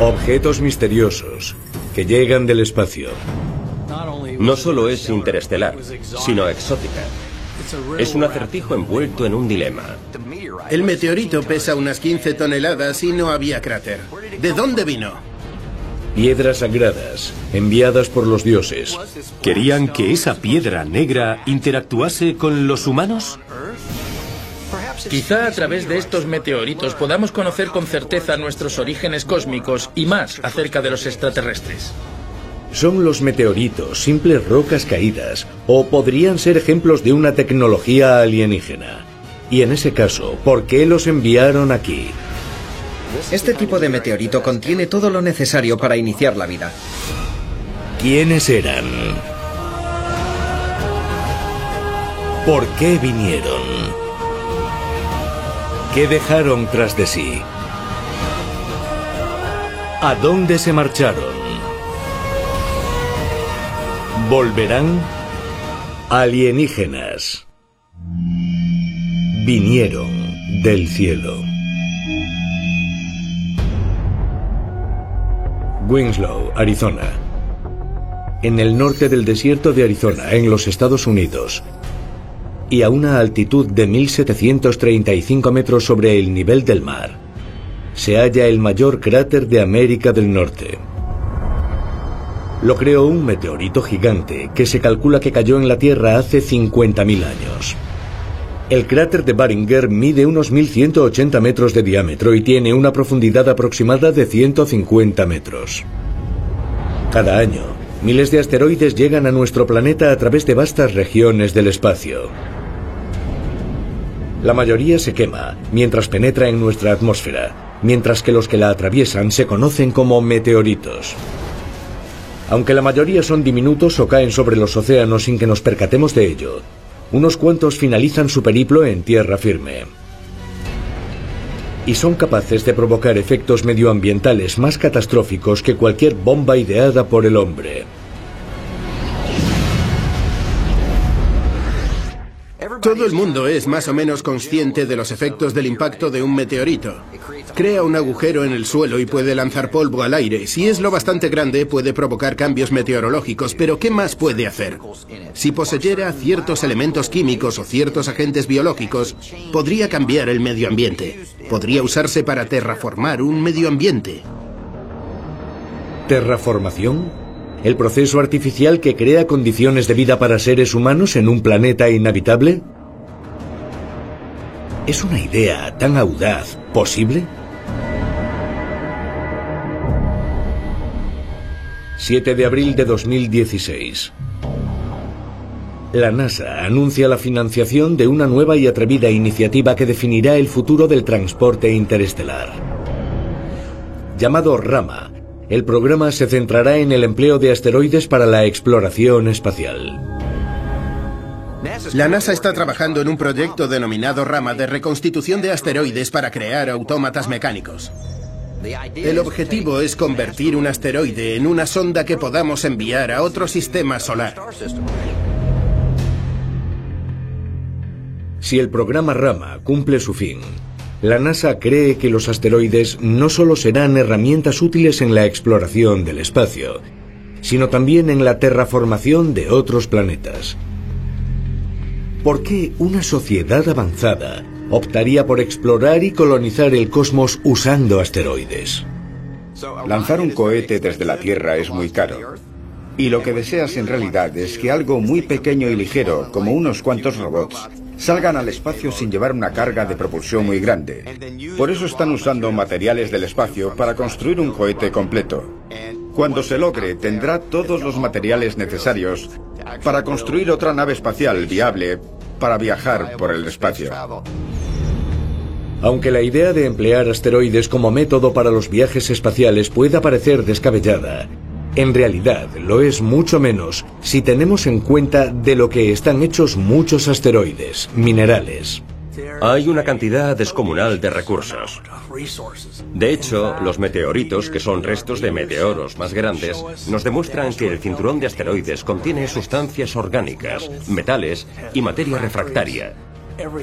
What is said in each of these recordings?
Objetos misteriosos que llegan del espacio. No solo es interestelar, sino exótica. Es un acertijo envuelto en un dilema. El meteorito pesa unas 15 toneladas y no había cráter. ¿De dónde vino? Piedras sagradas, enviadas por los dioses. ¿Querían que esa piedra negra interactuase con los humanos? Quizá a través de estos meteoritos podamos conocer con certeza nuestros orígenes cósmicos y más acerca de los extraterrestres. Son los meteoritos, simples rocas caídas, o podrían ser ejemplos de una tecnología alienígena. Y en ese caso, ¿por qué los enviaron aquí? Este tipo de meteorito contiene todo lo necesario para iniciar la vida. ¿Quiénes eran? ¿Por qué vinieron? ¿Qué dejaron tras de sí? ¿A dónde se marcharon? ¿Volverán? Alienígenas. Vinieron del cielo. Winslow, Arizona. En el norte del desierto de Arizona, en los Estados Unidos, y a una altitud de 1735 metros sobre el nivel del mar, se halla el mayor cráter de América del Norte. Lo creó un meteorito gigante que se calcula que cayó en la Tierra hace 50.000 años. El cráter de Baringer mide unos 1.180 metros de diámetro y tiene una profundidad aproximada de 150 metros. Cada año, miles de asteroides llegan a nuestro planeta a través de vastas regiones del espacio. La mayoría se quema mientras penetra en nuestra atmósfera, mientras que los que la atraviesan se conocen como meteoritos. Aunque la mayoría son diminutos o caen sobre los océanos sin que nos percatemos de ello, unos cuantos finalizan su periplo en tierra firme. Y son capaces de provocar efectos medioambientales más catastróficos que cualquier bomba ideada por el hombre. Todo el mundo es más o menos consciente de los efectos del impacto de un meteorito. Crea un agujero en el suelo y puede lanzar polvo al aire. Si es lo bastante grande, puede provocar cambios meteorológicos, pero ¿qué más puede hacer? Si poseyera ciertos elementos químicos o ciertos agentes biológicos, podría cambiar el medio ambiente. Podría usarse para terraformar un medio ambiente. ¿Terraformación? ¿El proceso artificial que crea condiciones de vida para seres humanos en un planeta inhabitable? ¿Es una idea tan audaz posible? 7 de abril de 2016. La NASA anuncia la financiación de una nueva y atrevida iniciativa que definirá el futuro del transporte interestelar. Llamado Rama, el programa se centrará en el empleo de asteroides para la exploración espacial. La NASA está trabajando en un proyecto denominado Rama de reconstitución de asteroides para crear autómatas mecánicos. El objetivo es convertir un asteroide en una sonda que podamos enviar a otro sistema solar. Si el programa Rama cumple su fin, la NASA cree que los asteroides no solo serán herramientas útiles en la exploración del espacio, sino también en la terraformación de otros planetas. ¿Por qué una sociedad avanzada optaría por explorar y colonizar el cosmos usando asteroides? Lanzar un cohete desde la Tierra es muy caro. Y lo que deseas en realidad es que algo muy pequeño y ligero, como unos cuantos robots, salgan al espacio sin llevar una carga de propulsión muy grande. Por eso están usando materiales del espacio para construir un cohete completo. Cuando se logre, tendrá todos los materiales necesarios para construir otra nave espacial viable para viajar por el espacio. Aunque la idea de emplear asteroides como método para los viajes espaciales pueda parecer descabellada, en realidad lo es mucho menos si tenemos en cuenta de lo que están hechos muchos asteroides, minerales. Hay una cantidad descomunal de recursos. De hecho, los meteoritos, que son restos de meteoros más grandes, nos demuestran que el cinturón de asteroides contiene sustancias orgánicas, metales y materia refractaria.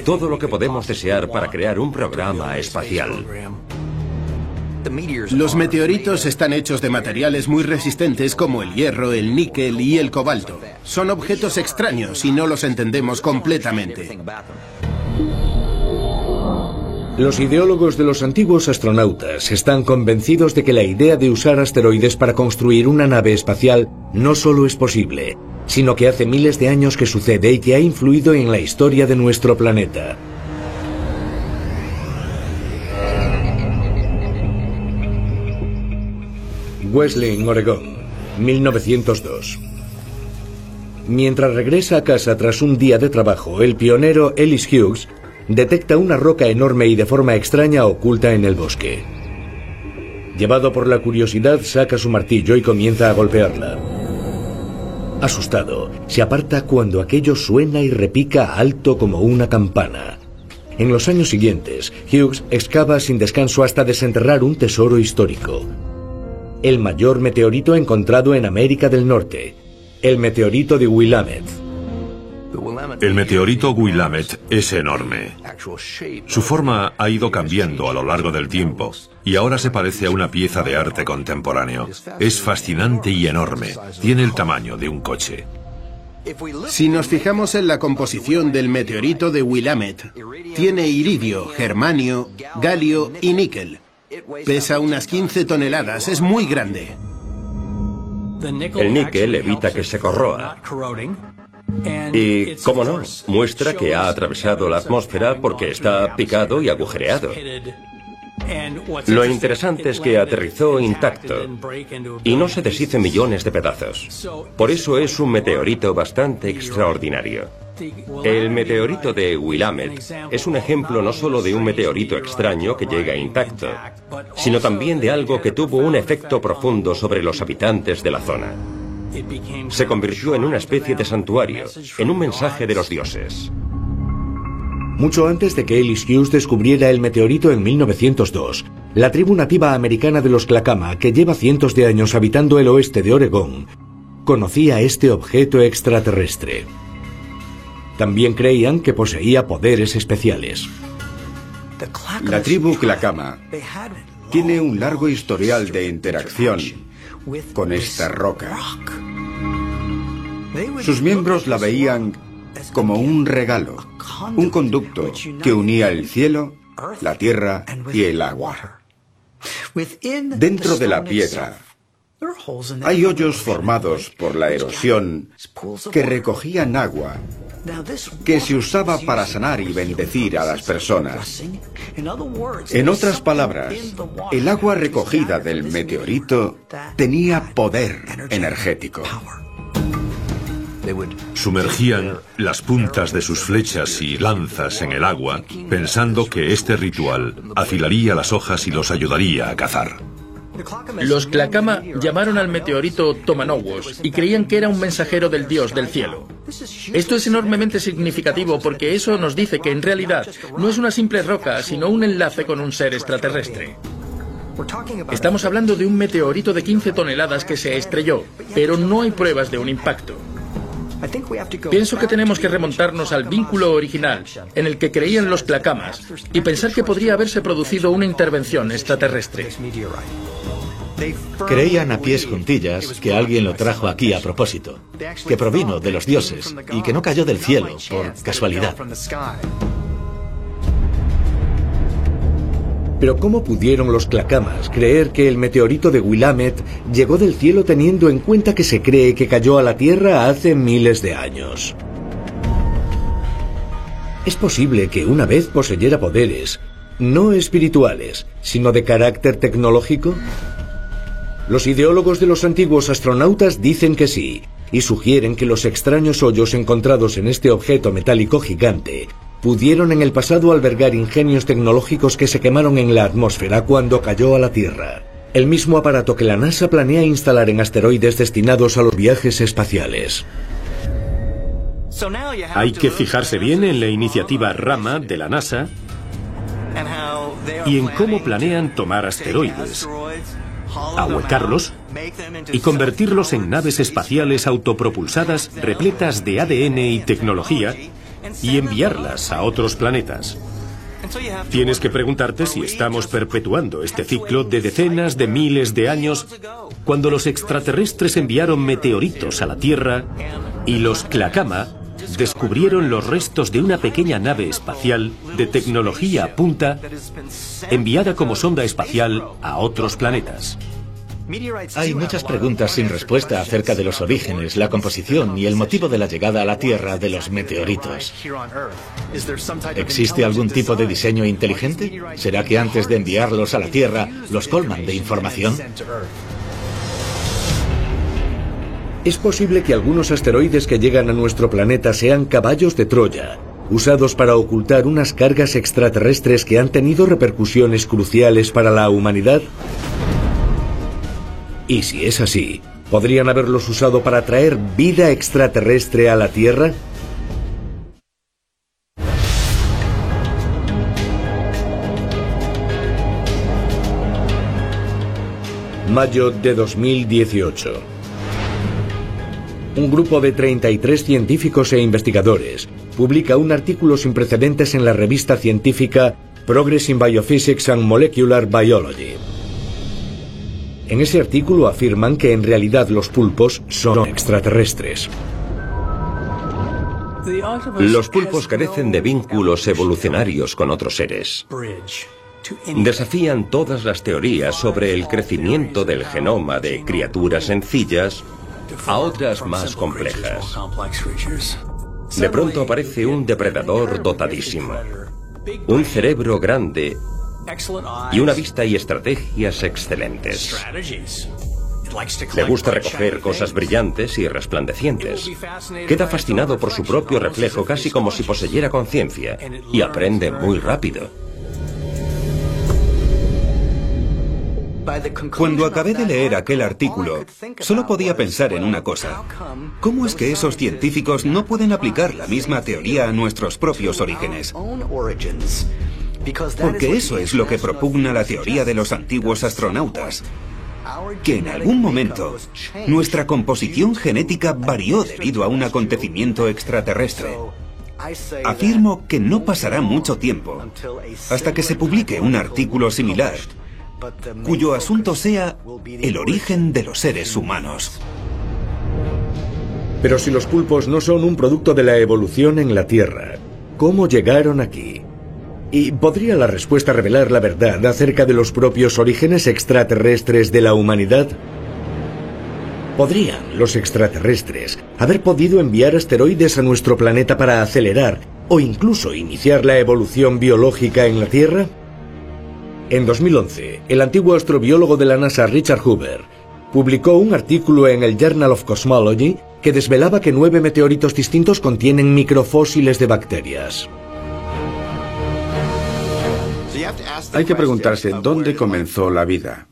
Todo lo que podemos desear para crear un programa espacial. Los meteoritos están hechos de materiales muy resistentes como el hierro, el níquel y el cobalto. Son objetos extraños y no los entendemos completamente. Los ideólogos de los antiguos astronautas están convencidos de que la idea de usar asteroides para construir una nave espacial no solo es posible, sino que hace miles de años que sucede y que ha influido en la historia de nuestro planeta. Wesleyan, Oregón, 1902. Mientras regresa a casa tras un día de trabajo, el pionero Ellis Hughes detecta una roca enorme y de forma extraña oculta en el bosque. Llevado por la curiosidad, saca su martillo y comienza a golpearla. Asustado, se aparta cuando aquello suena y repica alto como una campana. En los años siguientes, Hughes excava sin descanso hasta desenterrar un tesoro histórico, el mayor meteorito encontrado en América del Norte, el meteorito de Willamette. El meteorito Willamette es enorme. Su forma ha ido cambiando a lo largo del tiempo y ahora se parece a una pieza de arte contemporáneo. Es fascinante y enorme. Tiene el tamaño de un coche. Si nos fijamos en la composición del meteorito de Willamette, tiene iridio, germanio, galio y níquel. Pesa unas 15 toneladas, es muy grande. El níquel evita que se corroa. Y, cómo no, muestra que ha atravesado la atmósfera porque está picado y agujereado. Lo interesante es que aterrizó intacto y no se deshizo millones de pedazos. Por eso es un meteorito bastante extraordinario. El meteorito de Willamette es un ejemplo no solo de un meteorito extraño que llega intacto, sino también de algo que tuvo un efecto profundo sobre los habitantes de la zona. Se convirtió en una especie de santuario, en un mensaje de los dioses. Mucho antes de que Ellis Hughes descubriera el meteorito en 1902, la tribu nativa americana de los Clacama, que lleva cientos de años habitando el oeste de Oregón, conocía este objeto extraterrestre. También creían que poseía poderes especiales. La tribu Clacama tiene un largo historial de interacción con esta roca. Sus miembros la veían como un regalo, un conducto que unía el cielo, la tierra y el agua. Dentro de la piedra hay hoyos formados por la erosión que recogían agua que se usaba para sanar y bendecir a las personas. En otras palabras, el agua recogida del meteorito tenía poder energético. Sumergían las puntas de sus flechas y lanzas en el agua, pensando que este ritual afilaría las hojas y los ayudaría a cazar. Los Clacama llamaron al meteorito Tomanowos y creían que era un mensajero del dios del cielo. Esto es enormemente significativo porque eso nos dice que en realidad no es una simple roca, sino un enlace con un ser extraterrestre. Estamos hablando de un meteorito de 15 toneladas que se estrelló, pero no hay pruebas de un impacto. Pienso que tenemos que remontarnos al vínculo original en el que creían los clacamas y pensar que podría haberse producido una intervención extraterrestre. Creían a pies juntillas que alguien lo trajo aquí a propósito, que provino de los dioses y que no cayó del cielo por casualidad. Pero ¿cómo pudieron los clacamas creer que el meteorito de Willamette llegó del cielo teniendo en cuenta que se cree que cayó a la Tierra hace miles de años? Es posible que una vez poseyera poderes, no espirituales, sino de carácter tecnológico. Los ideólogos de los antiguos astronautas dicen que sí, y sugieren que los extraños hoyos encontrados en este objeto metálico gigante pudieron en el pasado albergar ingenios tecnológicos que se quemaron en la atmósfera cuando cayó a la Tierra. El mismo aparato que la NASA planea instalar en asteroides destinados a los viajes espaciales. Hay que fijarse bien en la iniciativa Rama de la NASA y en cómo planean tomar asteroides, ahuecarlos y convertirlos en naves espaciales autopropulsadas repletas de ADN y tecnología y enviarlas a otros planetas. Tienes que preguntarte si estamos perpetuando este ciclo de decenas de miles de años cuando los extraterrestres enviaron meteoritos a la Tierra y los Clacama descubrieron los restos de una pequeña nave espacial de tecnología punta enviada como sonda espacial a otros planetas. Hay muchas preguntas sin respuesta acerca de los orígenes, la composición y el motivo de la llegada a la Tierra de los meteoritos. ¿Existe algún tipo de diseño inteligente? ¿Será que antes de enviarlos a la Tierra los colman de información? Es posible que algunos asteroides que llegan a nuestro planeta sean caballos de Troya, usados para ocultar unas cargas extraterrestres que han tenido repercusiones cruciales para la humanidad. Y si es así, ¿podrían haberlos usado para traer vida extraterrestre a la Tierra? Mayo de 2018. Un grupo de 33 científicos e investigadores publica un artículo sin precedentes en la revista científica Progress in Biophysics and Molecular Biology. En ese artículo afirman que en realidad los pulpos son extraterrestres. Los pulpos carecen de vínculos evolucionarios con otros seres. Desafían todas las teorías sobre el crecimiento del genoma de criaturas sencillas a otras más complejas. De pronto aparece un depredador dotadísimo, un cerebro grande y una vista y estrategias excelentes. Le gusta recoger cosas brillantes y resplandecientes. Queda fascinado por su propio reflejo casi como si poseyera conciencia y aprende muy rápido. Cuando acabé de leer aquel artículo, solo podía pensar en una cosa. ¿Cómo es que esos científicos no pueden aplicar la misma teoría a nuestros propios orígenes? Porque eso es lo que propugna la teoría de los antiguos astronautas. Que en algún momento nuestra composición genética varió debido a un acontecimiento extraterrestre. Afirmo que no pasará mucho tiempo hasta que se publique un artículo similar cuyo asunto sea el origen de los seres humanos. Pero si los pulpos no son un producto de la evolución en la Tierra, ¿cómo llegaron aquí? ¿Y podría la respuesta revelar la verdad acerca de los propios orígenes extraterrestres de la humanidad? ¿Podrían los extraterrestres haber podido enviar asteroides a nuestro planeta para acelerar o incluso iniciar la evolución biológica en la Tierra? En 2011, el antiguo astrobiólogo de la NASA Richard Hoover publicó un artículo en el Journal of Cosmology que desvelaba que nueve meteoritos distintos contienen microfósiles de bacterias. Hay que preguntarse dónde comenzó la vida.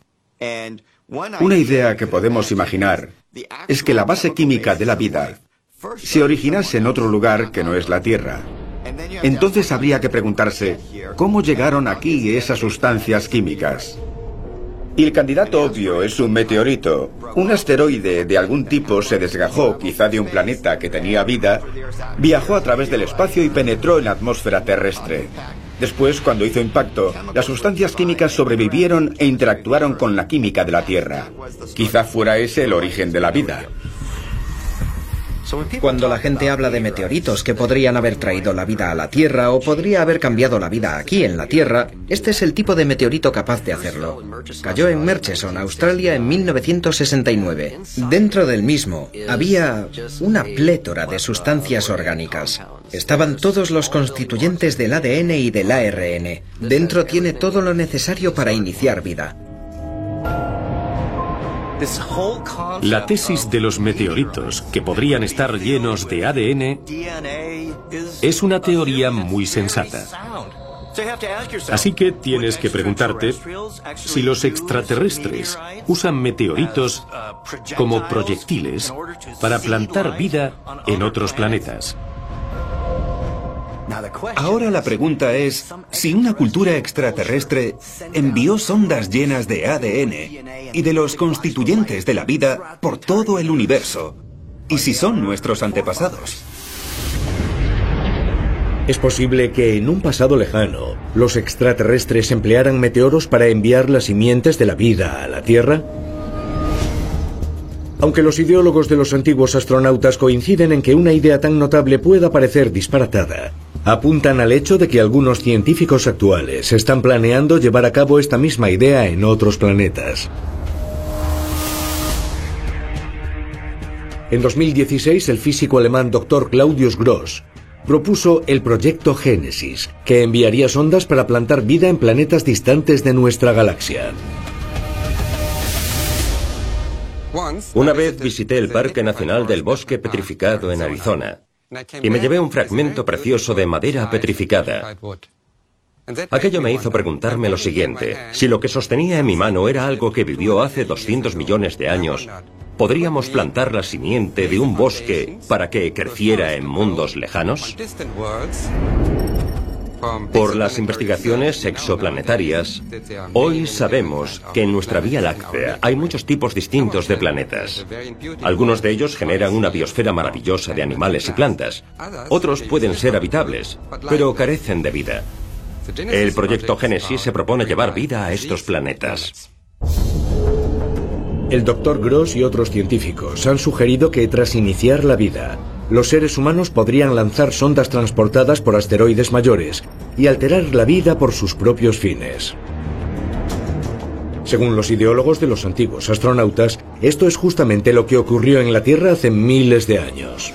Una idea que podemos imaginar es que la base química de la vida se originase en otro lugar que no es la Tierra. Entonces habría que preguntarse, ¿cómo llegaron aquí esas sustancias químicas? Y el candidato obvio es un meteorito. Un asteroide de algún tipo se desgajó, quizá de un planeta que tenía vida, viajó a través del espacio y penetró en la atmósfera terrestre. Después, cuando hizo impacto, las sustancias químicas sobrevivieron e interactuaron con la química de la Tierra. Quizá fuera ese el origen de la vida. Cuando la gente habla de meteoritos que podrían haber traído la vida a la Tierra o podría haber cambiado la vida aquí en la Tierra, este es el tipo de meteorito capaz de hacerlo. Cayó en Murchison, Australia, en 1969. Dentro del mismo había una plétora de sustancias orgánicas. Estaban todos los constituyentes del ADN y del ARN. Dentro tiene todo lo necesario para iniciar vida. La tesis de los meteoritos, que podrían estar llenos de ADN, es una teoría muy sensata. Así que tienes que preguntarte si los extraterrestres usan meteoritos como proyectiles para plantar vida en otros planetas. Ahora la pregunta es si una cultura extraterrestre envió sondas llenas de ADN y de los constituyentes de la vida por todo el universo, y si son nuestros antepasados. ¿Es posible que en un pasado lejano los extraterrestres emplearan meteoros para enviar las simientes de la vida a la Tierra? Aunque los ideólogos de los antiguos astronautas coinciden en que una idea tan notable pueda parecer disparatada, apuntan al hecho de que algunos científicos actuales están planeando llevar a cabo esta misma idea en otros planetas. En 2016, el físico alemán Dr. Claudius Gross propuso el proyecto Génesis, que enviaría sondas para plantar vida en planetas distantes de nuestra galaxia. Una vez visité el Parque Nacional del Bosque Petrificado en Arizona y me llevé un fragmento precioso de madera petrificada. Aquello me hizo preguntarme lo siguiente, si lo que sostenía en mi mano era algo que vivió hace 200 millones de años, ¿podríamos plantar la simiente de un bosque para que creciera en mundos lejanos? Por las investigaciones exoplanetarias, hoy sabemos que en nuestra Vía Láctea hay muchos tipos distintos de planetas. Algunos de ellos generan una biosfera maravillosa de animales y plantas. Otros pueden ser habitables, pero carecen de vida. El proyecto Génesis se propone llevar vida a estos planetas. El doctor Gross y otros científicos han sugerido que tras iniciar la vida, los seres humanos podrían lanzar sondas transportadas por asteroides mayores y alterar la vida por sus propios fines. Según los ideólogos de los antiguos astronautas, esto es justamente lo que ocurrió en la Tierra hace miles de años.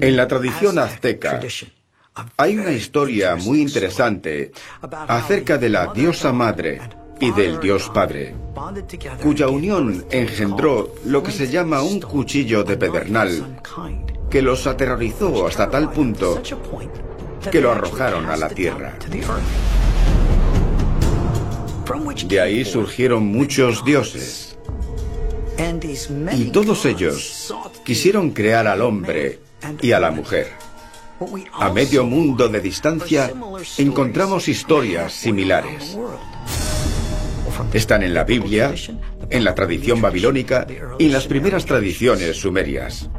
En la tradición azteca hay una historia muy interesante acerca de la diosa madre y del Dios Padre, cuya unión engendró lo que se llama un cuchillo de pedernal, que los aterrorizó hasta tal punto que lo arrojaron a la tierra. De ahí surgieron muchos dioses. Y todos ellos quisieron crear al hombre y a la mujer. A medio mundo de distancia encontramos historias similares. Están en la Biblia, en la tradición babilónica y en las primeras tradiciones sumerias.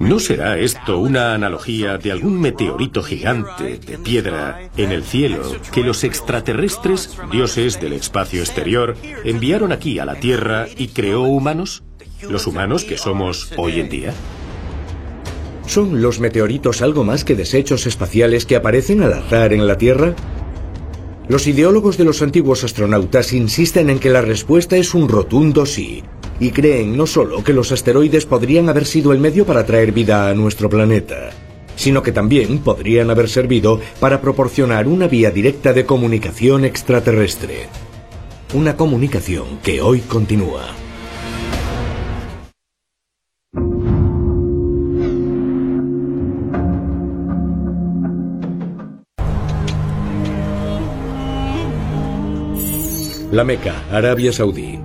¿No será esto una analogía de algún meteorito gigante de piedra en el cielo que los extraterrestres, dioses del espacio exterior, enviaron aquí a la Tierra y creó humanos? ¿Los humanos que somos hoy en día? ¿Son los meteoritos algo más que desechos espaciales que aparecen al azar en la Tierra? Los ideólogos de los antiguos astronautas insisten en que la respuesta es un rotundo sí, y creen no solo que los asteroides podrían haber sido el medio para traer vida a nuestro planeta, sino que también podrían haber servido para proporcionar una vía directa de comunicación extraterrestre. Una comunicación que hoy continúa. La Meca, Arabia Saudí.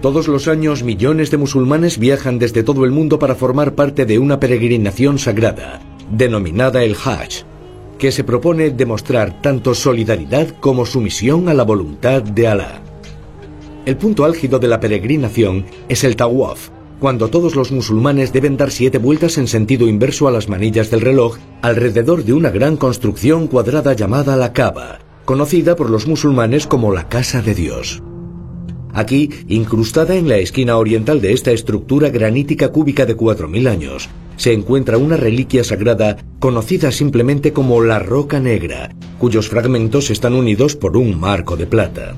Todos los años millones de musulmanes viajan desde todo el mundo para formar parte de una peregrinación sagrada, denominada el Hajj, que se propone demostrar tanto solidaridad como sumisión a la voluntad de Alá. El punto álgido de la peregrinación es el Tawaf, cuando todos los musulmanes deben dar siete vueltas en sentido inverso a las manillas del reloj alrededor de una gran construcción cuadrada llamada la Kaaba, conocida por los musulmanes como la Casa de Dios. Aquí, incrustada en la esquina oriental de esta estructura granítica cúbica de 4.000 años, se encuentra una reliquia sagrada conocida simplemente como la Roca Negra, cuyos fragmentos están unidos por un marco de plata.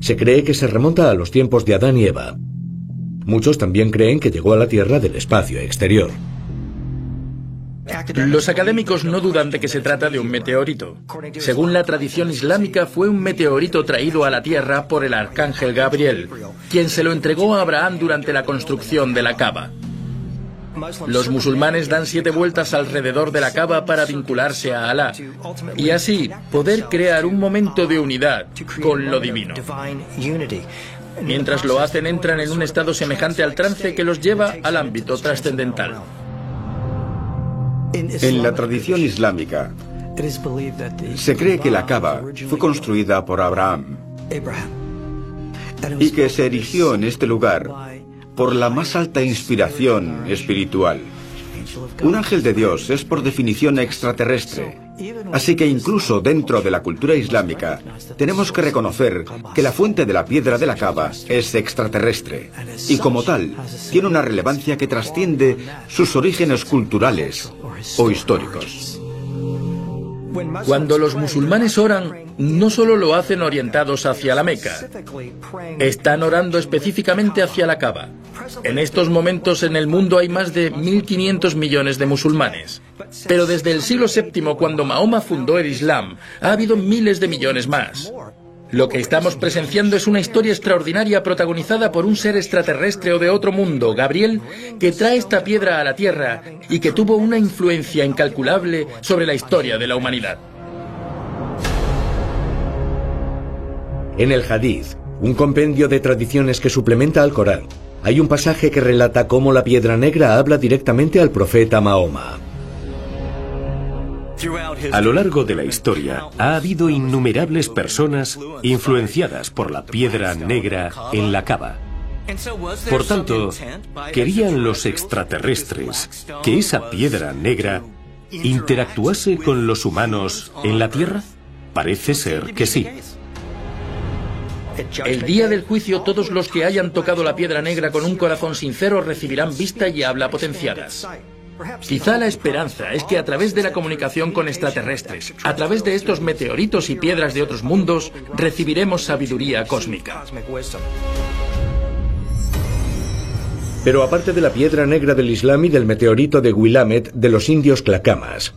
Se cree que se remonta a los tiempos de Adán y Eva. Muchos también creen que llegó a la Tierra del espacio exterior. Los académicos no dudan de que se trata de un meteorito. Según la tradición islámica, fue un meteorito traído a la Tierra por el arcángel Gabriel, quien se lo entregó a Abraham durante la construcción de la Cava. Los musulmanes dan siete vueltas alrededor de la cava para vincularse a Alá y así poder crear un momento de unidad con lo divino. Mientras lo hacen entran en un estado semejante al trance que los lleva al ámbito trascendental. En la tradición islámica, se cree que la Kaaba fue construida por Abraham y que se erigió en este lugar por la más alta inspiración espiritual. Un ángel de Dios es por definición extraterrestre. Así que incluso dentro de la cultura islámica tenemos que reconocer que la fuente de la piedra de la cava es extraterrestre y como tal tiene una relevancia que trasciende sus orígenes culturales o históricos. Cuando los musulmanes oran, no solo lo hacen orientados hacia la Meca, están orando específicamente hacia la Kaaba. En estos momentos en el mundo hay más de 1.500 millones de musulmanes. Pero desde el siglo VII, cuando Mahoma fundó el Islam, ha habido miles de millones más. Lo que estamos presenciando es una historia extraordinaria protagonizada por un ser extraterrestre o de otro mundo, Gabriel, que trae esta piedra a la Tierra y que tuvo una influencia incalculable sobre la historia de la humanidad. En el Hadith, un compendio de tradiciones que suplementa al Corán, hay un pasaje que relata cómo la piedra negra habla directamente al profeta Mahoma. A lo largo de la historia ha habido innumerables personas influenciadas por la piedra negra en la cava. Por tanto, ¿querían los extraterrestres que esa piedra negra interactuase con los humanos en la Tierra? Parece ser que sí. El día del juicio todos los que hayan tocado la piedra negra con un corazón sincero recibirán vista y habla potenciadas. Quizá la esperanza es que a través de la comunicación con extraterrestres, a través de estos meteoritos y piedras de otros mundos, recibiremos sabiduría cósmica. Pero aparte de la piedra negra del Islam y del meteorito de Willamette de los indios Clacamas,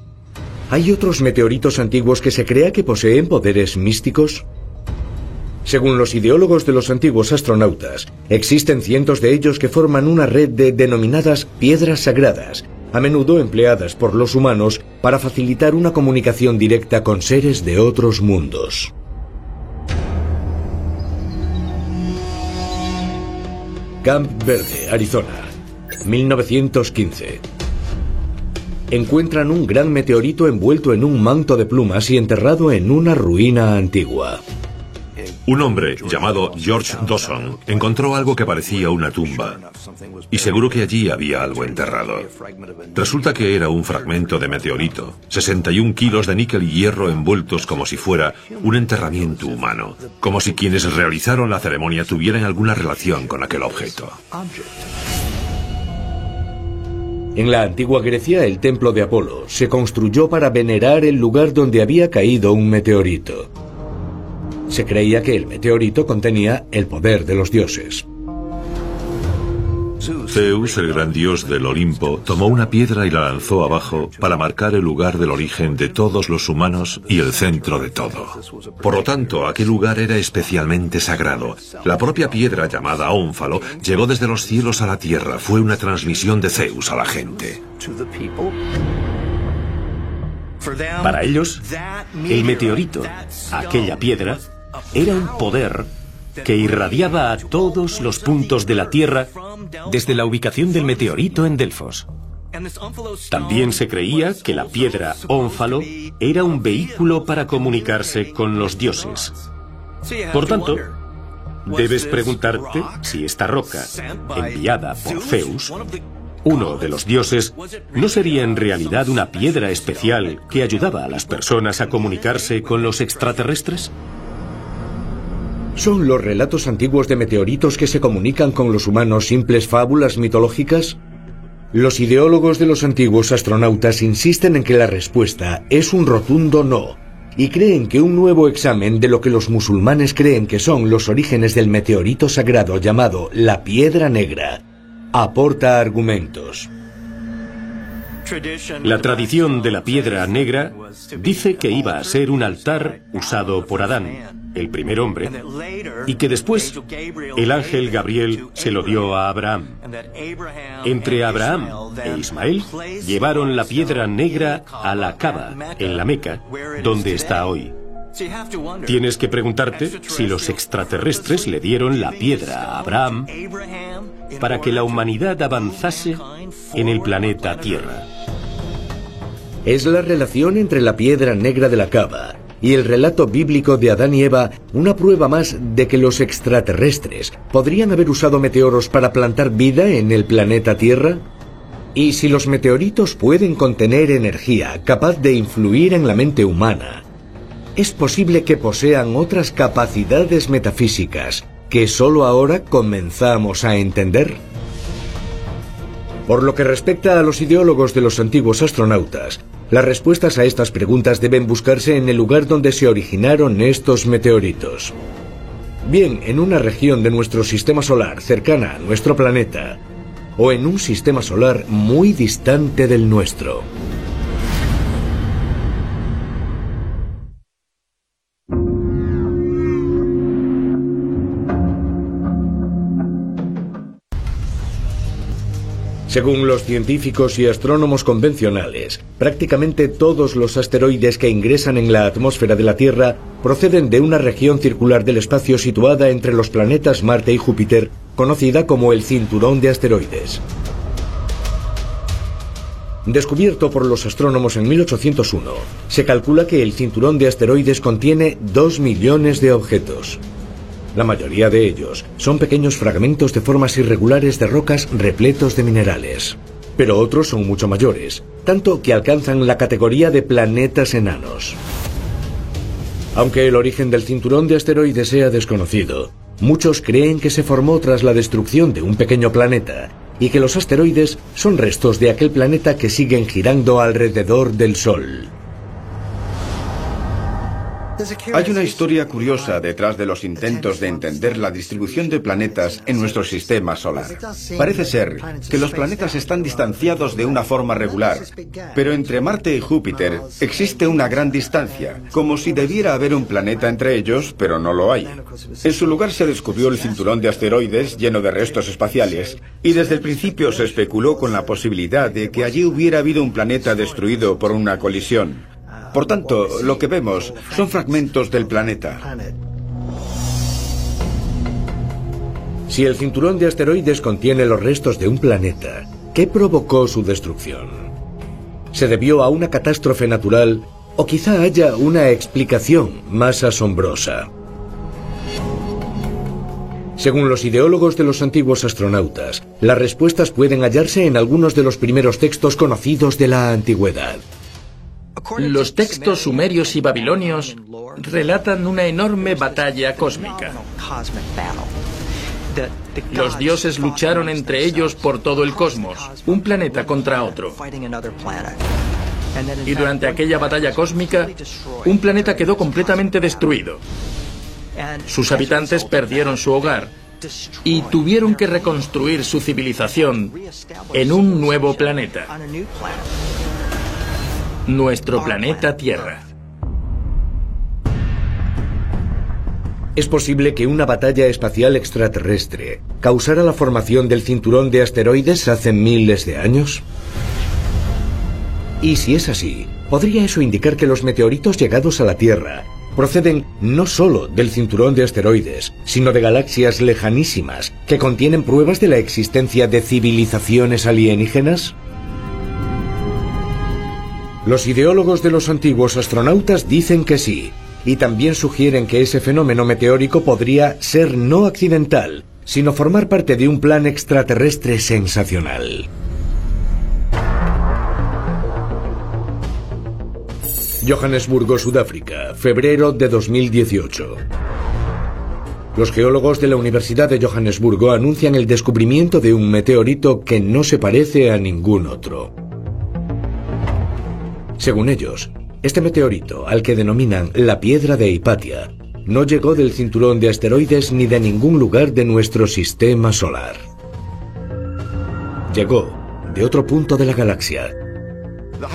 ¿hay otros meteoritos antiguos que se crea que poseen poderes místicos? Según los ideólogos de los antiguos astronautas, existen cientos de ellos que forman una red de denominadas piedras sagradas, a menudo empleadas por los humanos para facilitar una comunicación directa con seres de otros mundos. Camp Verde, Arizona, 1915. Encuentran un gran meteorito envuelto en un manto de plumas y enterrado en una ruina antigua. Un hombre llamado George Dawson encontró algo que parecía una tumba y seguro que allí había algo enterrado. Resulta que era un fragmento de meteorito, 61 kilos de níquel y hierro envueltos como si fuera un enterramiento humano, como si quienes realizaron la ceremonia tuvieran alguna relación con aquel objeto. En la antigua Grecia, el templo de Apolo se construyó para venerar el lugar donde había caído un meteorito. Se creía que el meteorito contenía el poder de los dioses. Zeus, el gran dios del Olimpo, tomó una piedra y la lanzó abajo para marcar el lugar del origen de todos los humanos y el centro de todo. Por lo tanto, aquel lugar era especialmente sagrado. La propia piedra llamada ónfalo llegó desde los cielos a la tierra. Fue una transmisión de Zeus a la gente. Para ellos, el meteorito, aquella piedra, era un poder que irradiaba a todos los puntos de la Tierra desde la ubicación del meteorito en Delfos. También se creía que la piedra ónfalo era un vehículo para comunicarse con los dioses. Por tanto, debes preguntarte si esta roca, enviada por Zeus, uno de los dioses, no sería en realidad una piedra especial que ayudaba a las personas a comunicarse con los extraterrestres? ¿Son los relatos antiguos de meteoritos que se comunican con los humanos simples fábulas mitológicas? Los ideólogos de los antiguos astronautas insisten en que la respuesta es un rotundo no, y creen que un nuevo examen de lo que los musulmanes creen que son los orígenes del meteorito sagrado llamado la piedra negra aporta argumentos. La tradición de la piedra negra dice que iba a ser un altar usado por Adán, el primer hombre, y que después el ángel Gabriel se lo dio a Abraham. Entre Abraham e Ismael llevaron la piedra negra a la Cava, en la Meca, donde está hoy. Tienes que preguntarte si los extraterrestres le dieron la piedra a Abraham para que la humanidad avanzase en el planeta Tierra. Es la relación entre la piedra negra de la cava y el relato bíblico de Adán y Eva una prueba más de que los extraterrestres podrían haber usado meteoros para plantar vida en el planeta Tierra? Y si los meteoritos pueden contener energía capaz de influir en la mente humana, es posible que posean otras capacidades metafísicas que solo ahora comenzamos a entender. Por lo que respecta a los ideólogos de los antiguos astronautas, las respuestas a estas preguntas deben buscarse en el lugar donde se originaron estos meteoritos. Bien en una región de nuestro sistema solar cercana a nuestro planeta, o en un sistema solar muy distante del nuestro. Según los científicos y astrónomos convencionales, prácticamente todos los asteroides que ingresan en la atmósfera de la Tierra proceden de una región circular del espacio situada entre los planetas Marte y Júpiter conocida como el cinturón de asteroides. Descubierto por los astrónomos en 1801, se calcula que el cinturón de asteroides contiene 2 millones de objetos. La mayoría de ellos son pequeños fragmentos de formas irregulares de rocas repletos de minerales. Pero otros son mucho mayores, tanto que alcanzan la categoría de planetas enanos. Aunque el origen del cinturón de asteroides sea desconocido, Muchos creen que se formó tras la destrucción de un pequeño planeta y que los asteroides son restos de aquel planeta que siguen girando alrededor del Sol. Hay una historia curiosa detrás de los intentos de entender la distribución de planetas en nuestro sistema solar. Parece ser que los planetas están distanciados de una forma regular, pero entre Marte y Júpiter existe una gran distancia, como si debiera haber un planeta entre ellos, pero no lo hay. En su lugar se descubrió el cinturón de asteroides lleno de restos espaciales, y desde el principio se especuló con la posibilidad de que allí hubiera habido un planeta destruido por una colisión. Por tanto, lo que vemos son fragmentos del planeta. Si el cinturón de asteroides contiene los restos de un planeta, ¿qué provocó su destrucción? ¿Se debió a una catástrofe natural o quizá haya una explicación más asombrosa? Según los ideólogos de los antiguos astronautas, las respuestas pueden hallarse en algunos de los primeros textos conocidos de la antigüedad. Los textos sumerios y babilonios relatan una enorme batalla cósmica. Los dioses lucharon entre ellos por todo el cosmos, un planeta contra otro. Y durante aquella batalla cósmica, un planeta quedó completamente destruido. Sus habitantes perdieron su hogar y tuvieron que reconstruir su civilización en un nuevo planeta nuestro planeta Tierra. Es posible que una batalla espacial extraterrestre causara la formación del cinturón de asteroides hace miles de años. Y si es así, ¿podría eso indicar que los meteoritos llegados a la Tierra proceden no solo del cinturón de asteroides, sino de galaxias lejanísimas que contienen pruebas de la existencia de civilizaciones alienígenas? Los ideólogos de los antiguos astronautas dicen que sí, y también sugieren que ese fenómeno meteórico podría ser no accidental, sino formar parte de un plan extraterrestre sensacional. Johannesburgo, Sudáfrica, febrero de 2018. Los geólogos de la Universidad de Johannesburgo anuncian el descubrimiento de un meteorito que no se parece a ningún otro. Según ellos, este meteorito, al que denominan la piedra de Hipatia, no llegó del cinturón de asteroides ni de ningún lugar de nuestro sistema solar. Llegó de otro punto de la galaxia.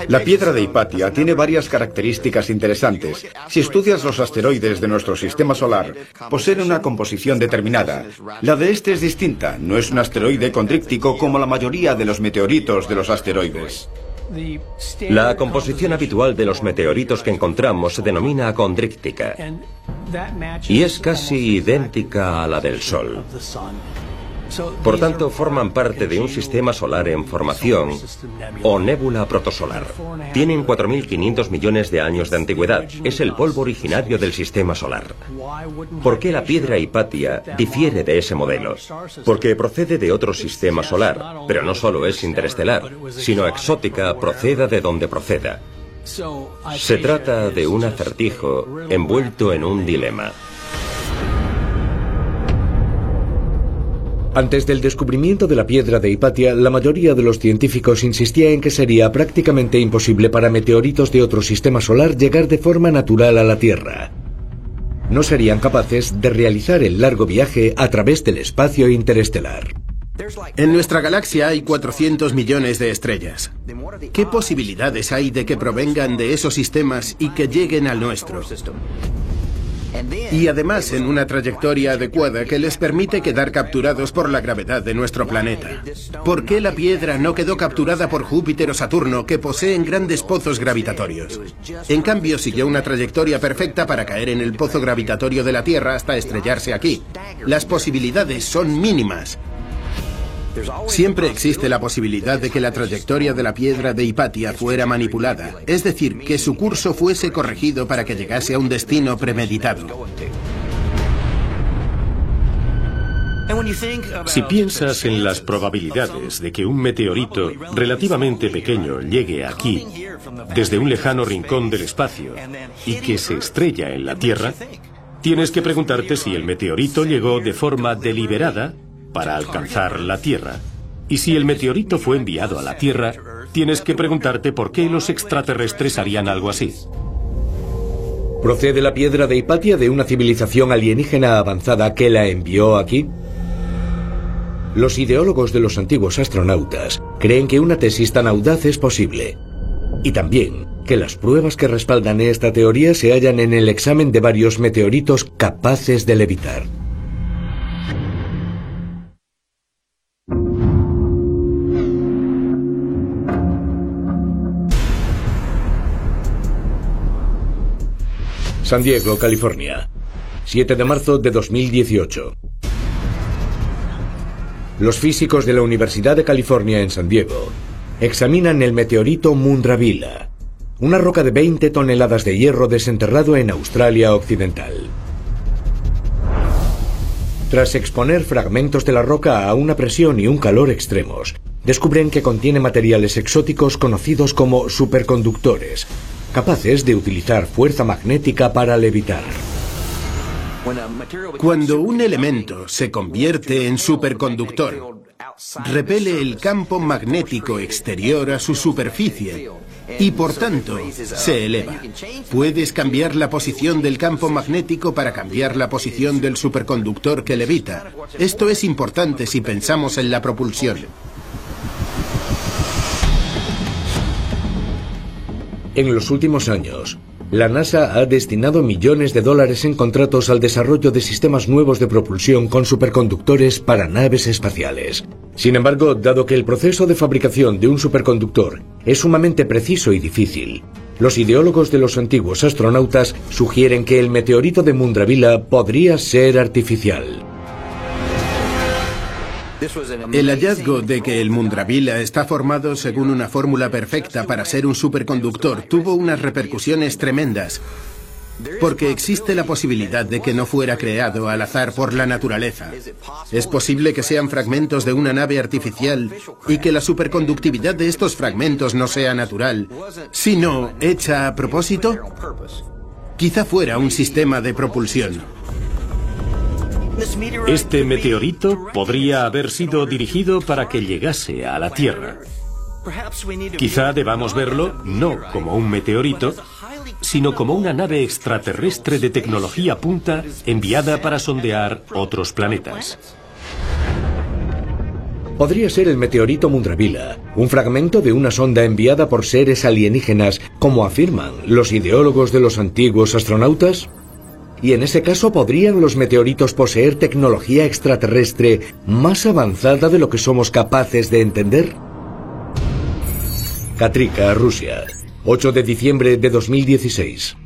La piedra de Hipatia tiene varias características interesantes. Si estudias los asteroides de nuestro sistema solar, poseen una composición determinada. La de este es distinta, no es un asteroide condríctico como la mayoría de los meteoritos de los asteroides. La composición habitual de los meteoritos que encontramos se denomina condríctica y es casi idéntica a la del Sol. Por tanto, forman parte de un sistema solar en formación o nébula protosolar. Tienen 4.500 millones de años de antigüedad. Es el polvo originario del sistema solar. ¿Por qué la piedra Hipatia difiere de ese modelo? Porque procede de otro sistema solar, pero no solo es interestelar, sino exótica, proceda de donde proceda. Se trata de un acertijo envuelto en un dilema. Antes del descubrimiento de la piedra de Hipatia, la mayoría de los científicos insistía en que sería prácticamente imposible para meteoritos de otro sistema solar llegar de forma natural a la Tierra. No serían capaces de realizar el largo viaje a través del espacio interestelar. En nuestra galaxia hay 400 millones de estrellas. ¿Qué posibilidades hay de que provengan de esos sistemas y que lleguen al nuestro? Y además en una trayectoria adecuada que les permite quedar capturados por la gravedad de nuestro planeta. ¿Por qué la piedra no quedó capturada por Júpiter o Saturno, que poseen grandes pozos gravitatorios? En cambio, siguió una trayectoria perfecta para caer en el pozo gravitatorio de la Tierra hasta estrellarse aquí. Las posibilidades son mínimas. Siempre existe la posibilidad de que la trayectoria de la piedra de Hipatia fuera manipulada, es decir, que su curso fuese corregido para que llegase a un destino premeditado. Si piensas en las probabilidades de que un meteorito relativamente pequeño llegue aquí, desde un lejano rincón del espacio, y que se estrella en la Tierra, tienes que preguntarte si el meteorito llegó de forma deliberada para alcanzar la Tierra. Y si el meteorito fue enviado a la Tierra, tienes que preguntarte por qué los extraterrestres harían algo así. ¿Procede la piedra de Hipatia de una civilización alienígena avanzada que la envió aquí? Los ideólogos de los antiguos astronautas creen que una tesis tan audaz es posible. Y también que las pruebas que respaldan esta teoría se hallan en el examen de varios meteoritos capaces de levitar. San Diego, California. 7 de marzo de 2018. Los físicos de la Universidad de California en San Diego examinan el meteorito Mundravila, una roca de 20 toneladas de hierro desenterrado en Australia Occidental. Tras exponer fragmentos de la roca a una presión y un calor extremos, descubren que contiene materiales exóticos conocidos como superconductores, capaces de utilizar fuerza magnética para levitar. Cuando un elemento se convierte en superconductor, repele el campo magnético exterior a su superficie y por tanto se eleva. Puedes cambiar la posición del campo magnético para cambiar la posición del superconductor que levita. Esto es importante si pensamos en la propulsión. En los últimos años, la NASA ha destinado millones de dólares en contratos al desarrollo de sistemas nuevos de propulsión con superconductores para naves espaciales. Sin embargo, dado que el proceso de fabricación de un superconductor es sumamente preciso y difícil, los ideólogos de los antiguos astronautas sugieren que el meteorito de Mundravila podría ser artificial. El hallazgo de que el Mundravila está formado según una fórmula perfecta para ser un superconductor tuvo unas repercusiones tremendas, porque existe la posibilidad de que no fuera creado al azar por la naturaleza. Es posible que sean fragmentos de una nave artificial y que la superconductividad de estos fragmentos no sea natural, sino hecha a propósito. Quizá fuera un sistema de propulsión. Este meteorito podría haber sido dirigido para que llegase a la Tierra. Quizá debamos verlo no como un meteorito, sino como una nave extraterrestre de tecnología punta enviada para sondear otros planetas. Podría ser el meteorito Mundravila, un fragmento de una sonda enviada por seres alienígenas, como afirman los ideólogos de los antiguos astronautas. Y en ese caso podrían los meteoritos poseer tecnología extraterrestre más avanzada de lo que somos capaces de entender. Katrika, Rusia, 8 de diciembre de 2016.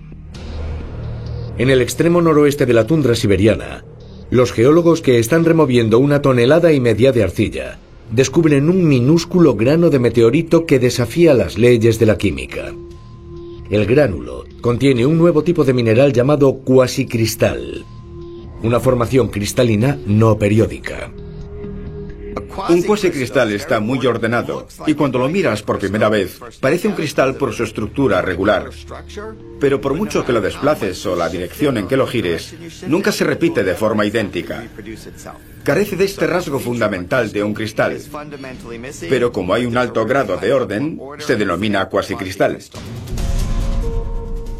En el extremo noroeste de la tundra siberiana, los geólogos que están removiendo una tonelada y media de arcilla descubren un minúsculo grano de meteorito que desafía las leyes de la química. El gránulo contiene un nuevo tipo de mineral llamado cuasicristal, una formación cristalina no periódica. Un cuasicristal está muy ordenado y cuando lo miras por primera vez parece un cristal por su estructura regular. Pero por mucho que lo desplaces o la dirección en que lo gires, nunca se repite de forma idéntica. Carece de este rasgo fundamental de un cristal. Pero como hay un alto grado de orden, se denomina cuasicristal.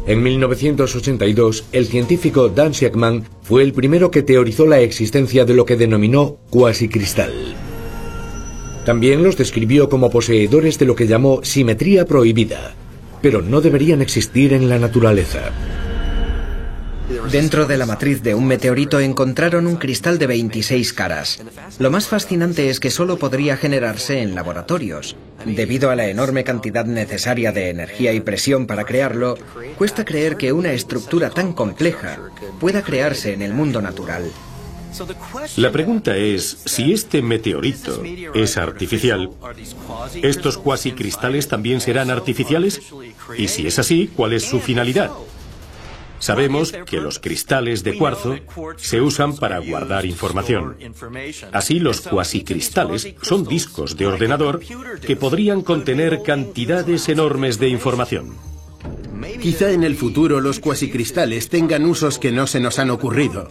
En 1982, el científico Dan Siegman fue el primero que teorizó la existencia de lo que denominó cuasicristal. También los describió como poseedores de lo que llamó simetría prohibida, pero no deberían existir en la naturaleza. Dentro de la matriz de un meteorito encontraron un cristal de 26 caras. Lo más fascinante es que solo podría generarse en laboratorios. Debido a la enorme cantidad necesaria de energía y presión para crearlo, cuesta creer que una estructura tan compleja pueda crearse en el mundo natural. La pregunta es si este meteorito es artificial. ¿Estos cuasicristales también serán artificiales? Y si es así, ¿cuál es su finalidad? Sabemos que los cristales de cuarzo se usan para guardar información. Así, los cuasicristales son discos de ordenador que podrían contener cantidades enormes de información. Quizá en el futuro los cuasicristales tengan usos que no se nos han ocurrido.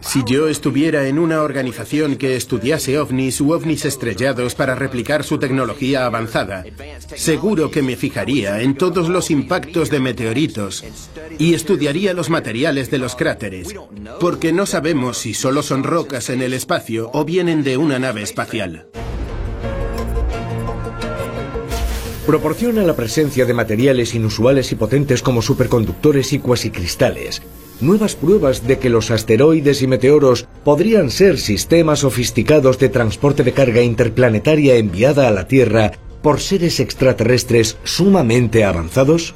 Si yo estuviera en una organización que estudiase ovnis u ovnis estrellados para replicar su tecnología avanzada, seguro que me fijaría en todos los impactos de meteoritos y estudiaría los materiales de los cráteres, porque no sabemos si solo son rocas en el espacio o vienen de una nave espacial. Proporciona la presencia de materiales inusuales y potentes como superconductores y cuasicristales, nuevas pruebas de que los asteroides y meteoros podrían ser sistemas sofisticados de transporte de carga interplanetaria enviada a la Tierra por seres extraterrestres sumamente avanzados?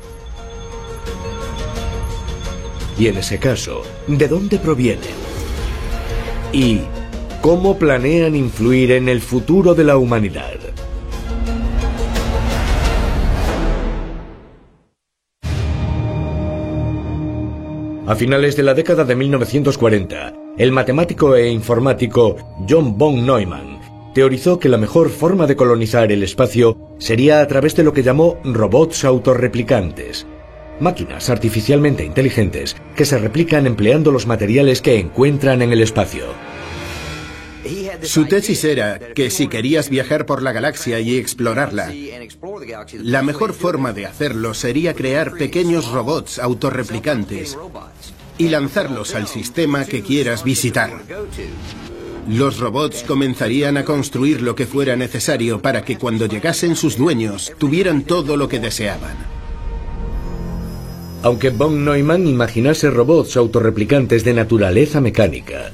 Y en ese caso, ¿de dónde provienen? ¿Y cómo planean influir en el futuro de la humanidad? A finales de la década de 1940, el matemático e informático John von Neumann teorizó que la mejor forma de colonizar el espacio sería a través de lo que llamó robots autorreplicantes, máquinas artificialmente inteligentes que se replican empleando los materiales que encuentran en el espacio. Su tesis era que si querías viajar por la galaxia y explorarla, la mejor forma de hacerlo sería crear pequeños robots autorreplicantes y lanzarlos al sistema que quieras visitar. Los robots comenzarían a construir lo que fuera necesario para que cuando llegasen sus dueños tuvieran todo lo que deseaban. Aunque von Neumann imaginase robots autorreplicantes de naturaleza mecánica,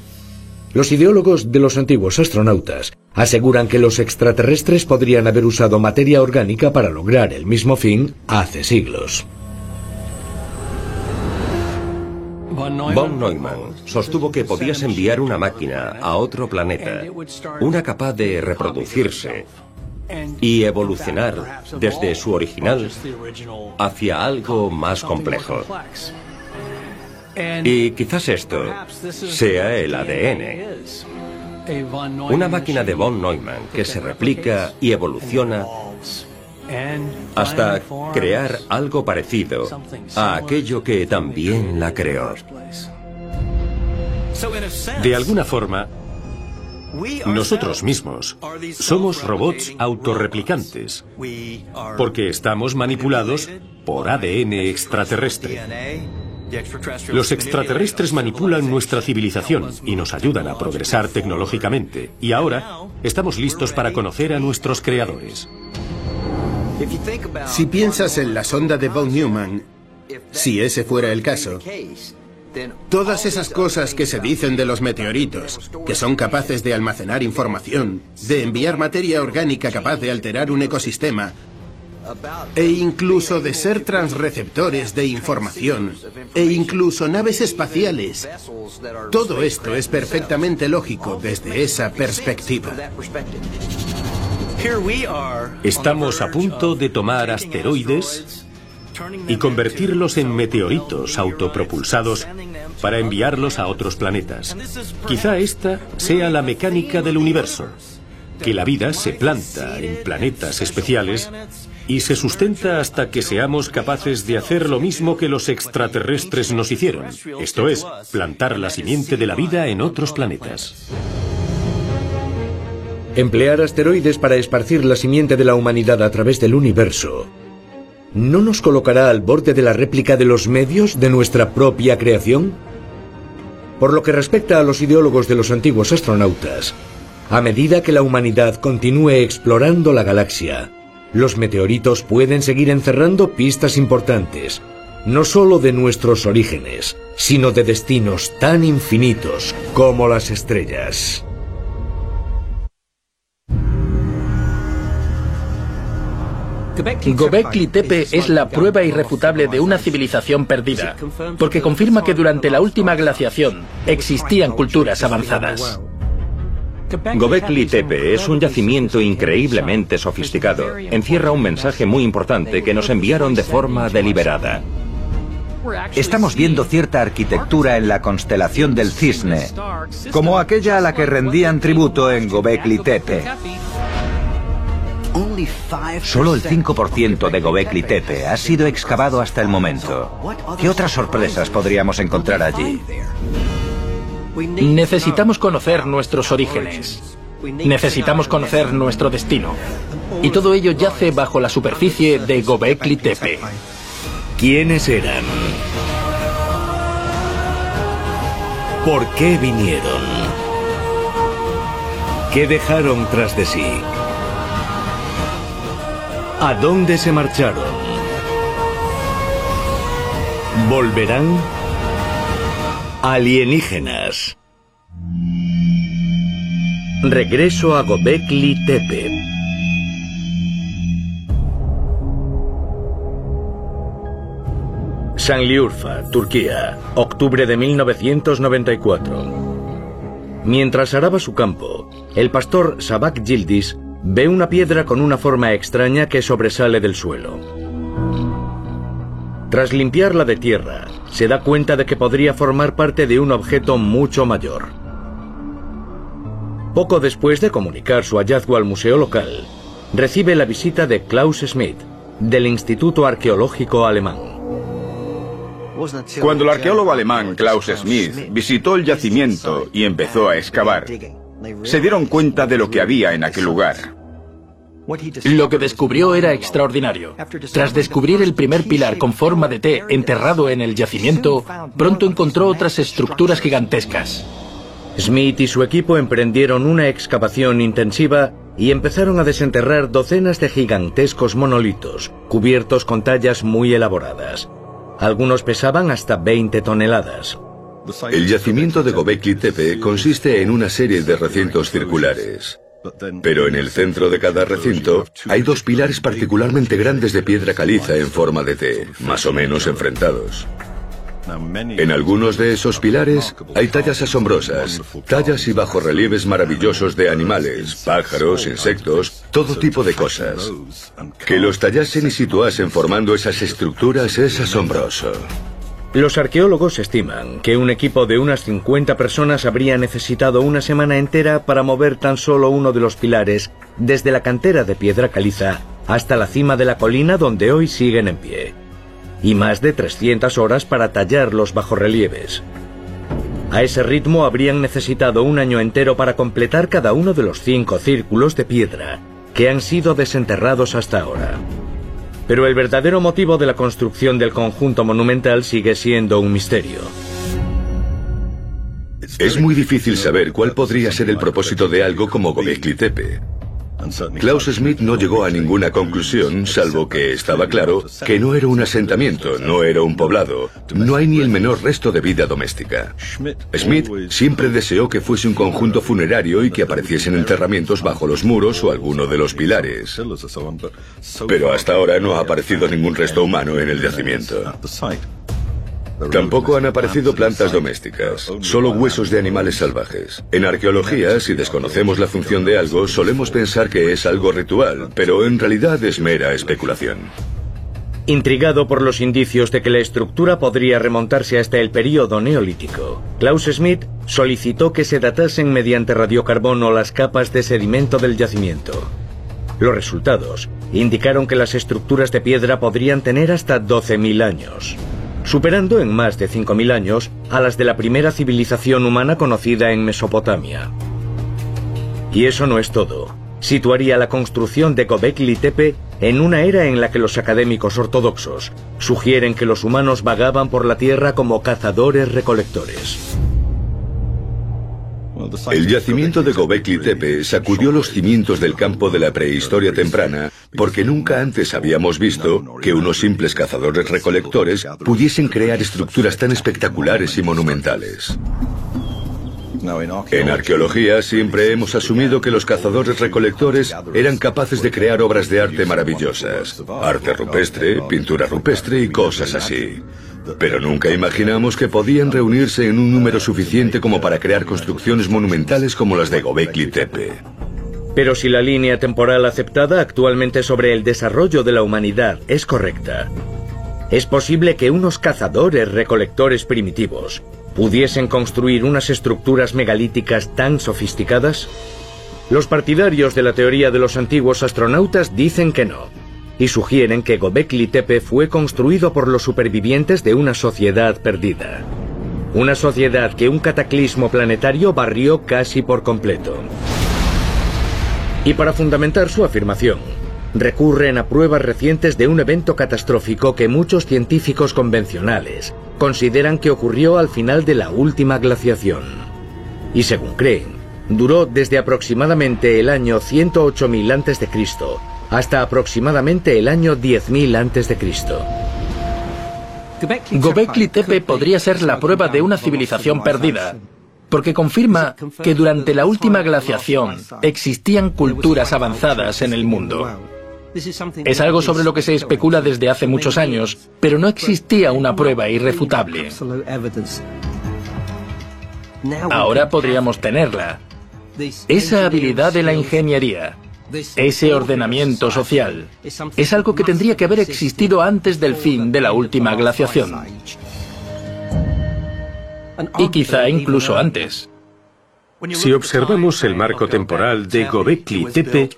los ideólogos de los antiguos astronautas aseguran que los extraterrestres podrían haber usado materia orgánica para lograr el mismo fin hace siglos. Von Neumann sostuvo que podías enviar una máquina a otro planeta, una capaz de reproducirse y evolucionar desde su original hacia algo más complejo. Y quizás esto sea el ADN. Una máquina de von Neumann que se replica y evoluciona hasta crear algo parecido a aquello que también la creó. De alguna forma, nosotros mismos somos robots autorreplicantes porque estamos manipulados por ADN extraterrestre. Los extraterrestres manipulan nuestra civilización y nos ayudan a progresar tecnológicamente. Y ahora estamos listos para conocer a nuestros creadores. Si piensas en la sonda de von Neumann, si ese fuera el caso, todas esas cosas que se dicen de los meteoritos, que son capaces de almacenar información, de enviar materia orgánica capaz de alterar un ecosistema, e incluso de ser transreceptores de información, e incluso naves espaciales. Todo esto es perfectamente lógico desde esa perspectiva. Estamos a punto de tomar asteroides y convertirlos en meteoritos autopropulsados para enviarlos a otros planetas. Quizá esta sea la mecánica del universo, que la vida se planta en planetas especiales y se sustenta hasta que seamos capaces de hacer lo mismo que los extraterrestres nos hicieron, esto es, plantar la simiente de la vida en otros planetas. Emplear asteroides para esparcir la simiente de la humanidad a través del universo ¿no nos colocará al borde de la réplica de los medios de nuestra propia creación? Por lo que respecta a los ideólogos de los antiguos astronautas, a medida que la humanidad continúe explorando la galaxia, los meteoritos pueden seguir encerrando pistas importantes, no solo de nuestros orígenes, sino de destinos tan infinitos como las estrellas. Gobekli Tepe es la prueba irrefutable de una civilización perdida, porque confirma que durante la última glaciación existían culturas avanzadas. Gobekli Tepe es un yacimiento increíblemente sofisticado. Encierra un mensaje muy importante que nos enviaron de forma deliberada. Estamos viendo cierta arquitectura en la constelación del Cisne, como aquella a la que rendían tributo en Gobekli Tepe. Solo el 5% de Gobekli Tepe ha sido excavado hasta el momento. ¿Qué otras sorpresas podríamos encontrar allí? Necesitamos conocer nuestros orígenes. Necesitamos conocer nuestro destino. Y todo ello yace bajo la superficie de Gobekli Tepe. ¿Quiénes eran? ¿Por qué vinieron? ¿Qué dejaron tras de sí? ¿A dónde se marcharon? ¿Volverán? Alienígenas. Regreso a Gobekli Tepe. Sanliurfa, Turquía, octubre de 1994. Mientras araba su campo, el pastor Sabak Yildiz Ve una piedra con una forma extraña que sobresale del suelo. Tras limpiarla de tierra, se da cuenta de que podría formar parte de un objeto mucho mayor. Poco después de comunicar su hallazgo al museo local, recibe la visita de Klaus Schmidt, del Instituto Arqueológico Alemán. Cuando el arqueólogo alemán Klaus Schmidt visitó el yacimiento y empezó a excavar, se dieron cuenta de lo que había en aquel lugar. Lo que descubrió era extraordinario. Tras descubrir el primer pilar con forma de T enterrado en el yacimiento, pronto encontró otras estructuras gigantescas. Smith y su equipo emprendieron una excavación intensiva y empezaron a desenterrar docenas de gigantescos monolitos, cubiertos con tallas muy elaboradas. Algunos pesaban hasta 20 toneladas. El yacimiento de Gobekli Tepe consiste en una serie de recintos circulares. Pero en el centro de cada recinto hay dos pilares particularmente grandes de piedra caliza en forma de T, más o menos enfrentados. En algunos de esos pilares hay tallas asombrosas, tallas y bajorrelieves maravillosos de animales, pájaros, insectos, todo tipo de cosas. Que los tallasen y situasen formando esas estructuras es asombroso. Los arqueólogos estiman que un equipo de unas 50 personas habría necesitado una semana entera para mover tan solo uno de los pilares desde la cantera de piedra caliza hasta la cima de la colina donde hoy siguen en pie, y más de 300 horas para tallar los bajorrelieves. A ese ritmo habrían necesitado un año entero para completar cada uno de los cinco círculos de piedra que han sido desenterrados hasta ahora. Pero el verdadero motivo de la construcción del conjunto monumental sigue siendo un misterio. Es muy difícil saber cuál podría ser el propósito de algo como Gobekli Tepe. Klaus Smith no llegó a ninguna conclusión, salvo que estaba claro que no era un asentamiento, no era un poblado, no hay ni el menor resto de vida doméstica. Smith siempre deseó que fuese un conjunto funerario y que apareciesen enterramientos bajo los muros o alguno de los pilares. Pero hasta ahora no ha aparecido ningún resto humano en el yacimiento. Tampoco han aparecido plantas domésticas, solo huesos de animales salvajes. En arqueología, si desconocemos la función de algo, solemos pensar que es algo ritual, pero en realidad es mera especulación. Intrigado por los indicios de que la estructura podría remontarse hasta el período neolítico, Klaus Smith solicitó que se datasen mediante radiocarbono las capas de sedimento del yacimiento. Los resultados indicaron que las estructuras de piedra podrían tener hasta 12.000 años superando en más de 5.000 años a las de la primera civilización humana conocida en Mesopotamia. Y eso no es todo. Situaría la construcción de Gobekli Tepe en una era en la que los académicos ortodoxos sugieren que los humanos vagaban por la tierra como cazadores-recolectores. El yacimiento de Gobekli Tepe sacudió los cimientos del campo de la prehistoria temprana porque nunca antes habíamos visto que unos simples cazadores recolectores pudiesen crear estructuras tan espectaculares y monumentales. En arqueología siempre hemos asumido que los cazadores recolectores eran capaces de crear obras de arte maravillosas, arte rupestre, pintura rupestre y cosas así. Pero nunca imaginamos que podían reunirse en un número suficiente como para crear construcciones monumentales como las de Gobekli Tepe. Pero si la línea temporal aceptada actualmente sobre el desarrollo de la humanidad es correcta, es posible que unos cazadores recolectores primitivos pudiesen construir unas estructuras megalíticas tan sofisticadas? Los partidarios de la teoría de los antiguos astronautas dicen que no y sugieren que Gobekli Tepe fue construido por los supervivientes de una sociedad perdida. Una sociedad que un cataclismo planetario barrió casi por completo. Y para fundamentar su afirmación, recurren a pruebas recientes de un evento catastrófico que muchos científicos convencionales consideran que ocurrió al final de la última glaciación. Y según creen, duró desde aproximadamente el año 108.000 a.C hasta aproximadamente el año 10.000 a.C. Gobekli Tepe podría ser la prueba de una civilización perdida, porque confirma que durante la última glaciación existían culturas avanzadas en el mundo. Es algo sobre lo que se especula desde hace muchos años, pero no existía una prueba irrefutable. Ahora podríamos tenerla. Esa habilidad de la ingeniería, ese ordenamiento social es algo que tendría que haber existido antes del fin de la última glaciación. Y quizá incluso antes. Si observamos el marco temporal de Gobekli Tepe,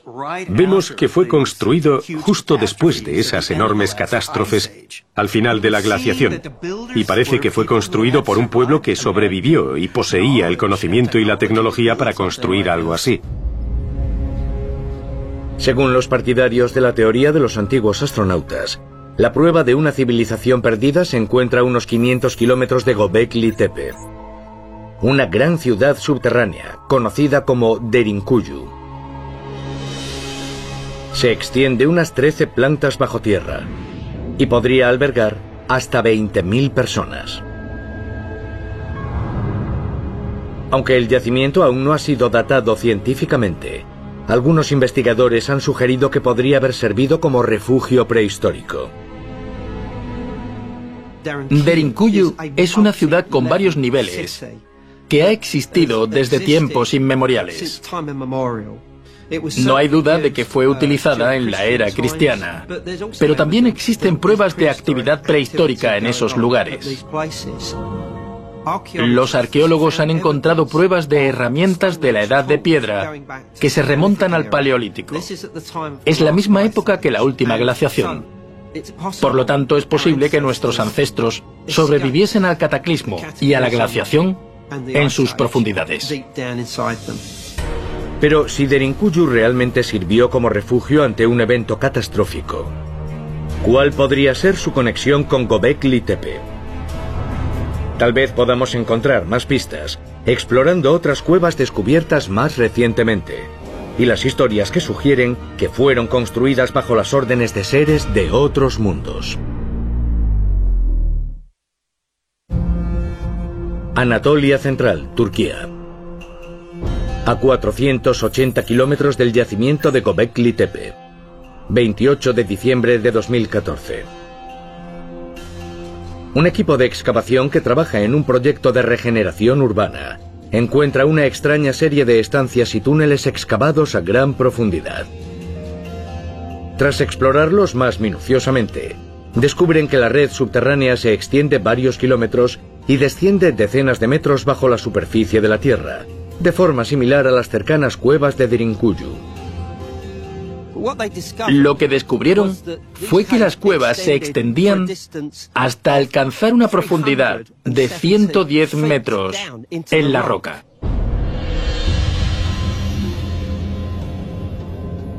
vemos que fue construido justo después de esas enormes catástrofes al final de la glaciación, y parece que fue construido por un pueblo que sobrevivió y poseía el conocimiento y la tecnología para construir algo así. Según los partidarios de la teoría de los antiguos astronautas, la prueba de una civilización perdida se encuentra a unos 500 kilómetros de Gobekli Tepe, una gran ciudad subterránea conocida como Derinkuyu. Se extiende unas 13 plantas bajo tierra y podría albergar hasta 20.000 personas. Aunque el yacimiento aún no ha sido datado científicamente, algunos investigadores han sugerido que podría haber servido como refugio prehistórico. Derinkuyu es una ciudad con varios niveles que ha existido desde tiempos inmemoriales. No hay duda de que fue utilizada en la era cristiana, pero también existen pruebas de actividad prehistórica en esos lugares. Los arqueólogos han encontrado pruebas de herramientas de la edad de piedra que se remontan al Paleolítico. Es la misma época que la última glaciación. Por lo tanto, es posible que nuestros ancestros sobreviviesen al cataclismo y a la glaciación en sus profundidades. Pero si Derinkuyu realmente sirvió como refugio ante un evento catastrófico, ¿cuál podría ser su conexión con Gobekli Tepe? Tal vez podamos encontrar más pistas explorando otras cuevas descubiertas más recientemente. y las historias que sugieren que fueron construidas bajo las órdenes de seres de otros mundos. Anatolia Central, Turquía. A 480 kilómetros del yacimiento de Göbekli Tepe. 28 de diciembre de 2014. Un equipo de excavación que trabaja en un proyecto de regeneración urbana encuentra una extraña serie de estancias y túneles excavados a gran profundidad. Tras explorarlos más minuciosamente, descubren que la red subterránea se extiende varios kilómetros y desciende decenas de metros bajo la superficie de la Tierra, de forma similar a las cercanas cuevas de Derinkuyu. Lo que descubrieron fue que las cuevas se extendían hasta alcanzar una profundidad de 110 metros en la roca.